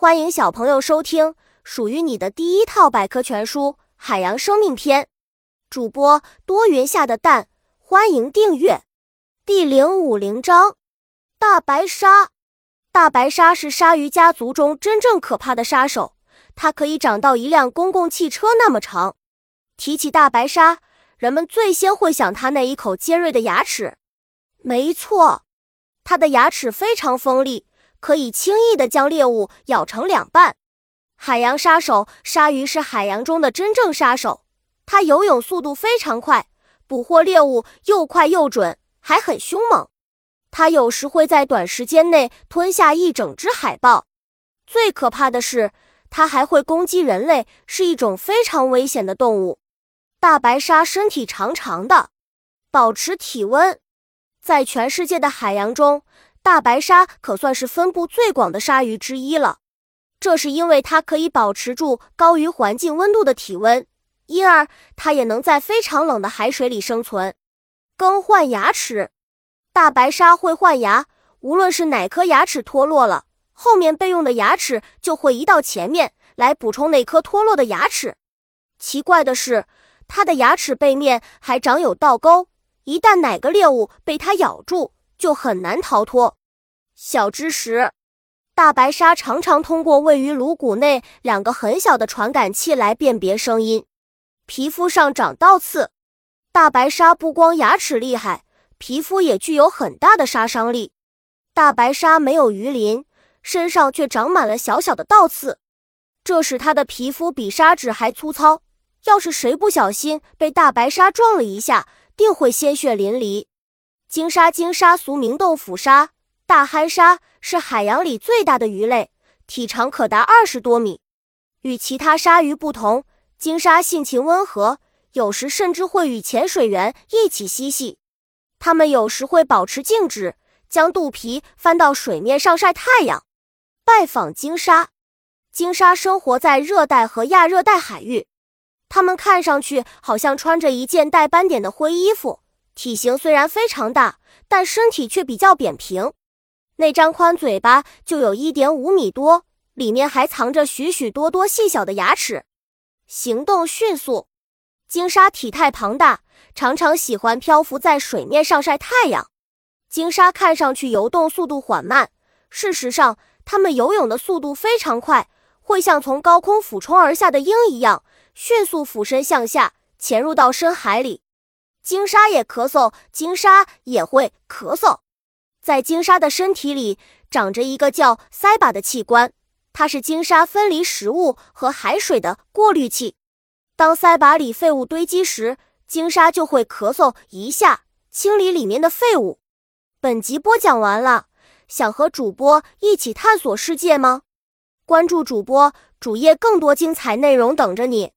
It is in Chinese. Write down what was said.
欢迎小朋友收听属于你的第一套百科全书《海洋生命篇》。主播多云下的蛋，欢迎订阅。第零五零章：大白鲨。大白鲨是鲨鱼家族中真正可怕的杀手，它可以长到一辆公共汽车那么长。提起大白鲨，人们最先会想它那一口尖锐的牙齿。没错，它的牙齿非常锋利。可以轻易的将猎物咬成两半。海洋杀手鲨鱼是海洋中的真正杀手，它游泳速度非常快，捕获猎物又快又准，还很凶猛。它有时会在短时间内吞下一整只海豹。最可怕的是，它还会攻击人类，是一种非常危险的动物。大白鲨身体长长的，保持体温，在全世界的海洋中。大白鲨可算是分布最广的鲨鱼之一了，这是因为它可以保持住高于环境温度的体温，因而它也能在非常冷的海水里生存。更换牙齿，大白鲨会换牙，无论是哪颗牙齿脱落了，后面备用的牙齿就会移到前面来补充那颗脱落的牙齿。奇怪的是，它的牙齿背面还长有倒钩，一旦哪个猎物被它咬住。就很难逃脱。小知识：大白鲨常常通过位于颅骨内两个很小的传感器来辨别声音。皮肤上长倒刺，大白鲨不光牙齿厉害，皮肤也具有很大的杀伤力。大白鲨没有鱼鳞，身上却长满了小小的倒刺，这使它的皮肤比砂纸还粗糙。要是谁不小心被大白鲨撞了一下，定会鲜血淋漓。鲸鲨，鲸鲨俗名豆腐鲨、大憨鲨，是海洋里最大的鱼类，体长可达二十多米。与其他鲨鱼不同，鲸鲨性情温和，有时甚至会与潜水员一起嬉戏。它们有时会保持静止，将肚皮翻到水面上晒太阳。拜访鲸鲨，鲸鲨生活在热带和亚热带海域。它们看上去好像穿着一件带斑点的灰衣服。体型虽然非常大，但身体却比较扁平。那张宽嘴巴就有一点五米多，里面还藏着许许多多细小的牙齿。行动迅速，鲸鲨体态庞大，常常喜欢漂浮在水面上晒太阳。鲸鲨看上去游动速度缓慢，事实上，它们游泳的速度非常快，会像从高空俯冲而下的鹰一样，迅速俯身向下，潜入到深海里。鲸鲨也咳嗽，鲸鲨也会咳嗽。在鲸鲨的身体里长着一个叫鳃把的器官，它是鲸鲨分离食物和海水的过滤器。当鳃把里废物堆积时，鲸鲨就会咳嗽一下，清理里面的废物。本集播讲完了，想和主播一起探索世界吗？关注主播主页，更多精彩内容等着你。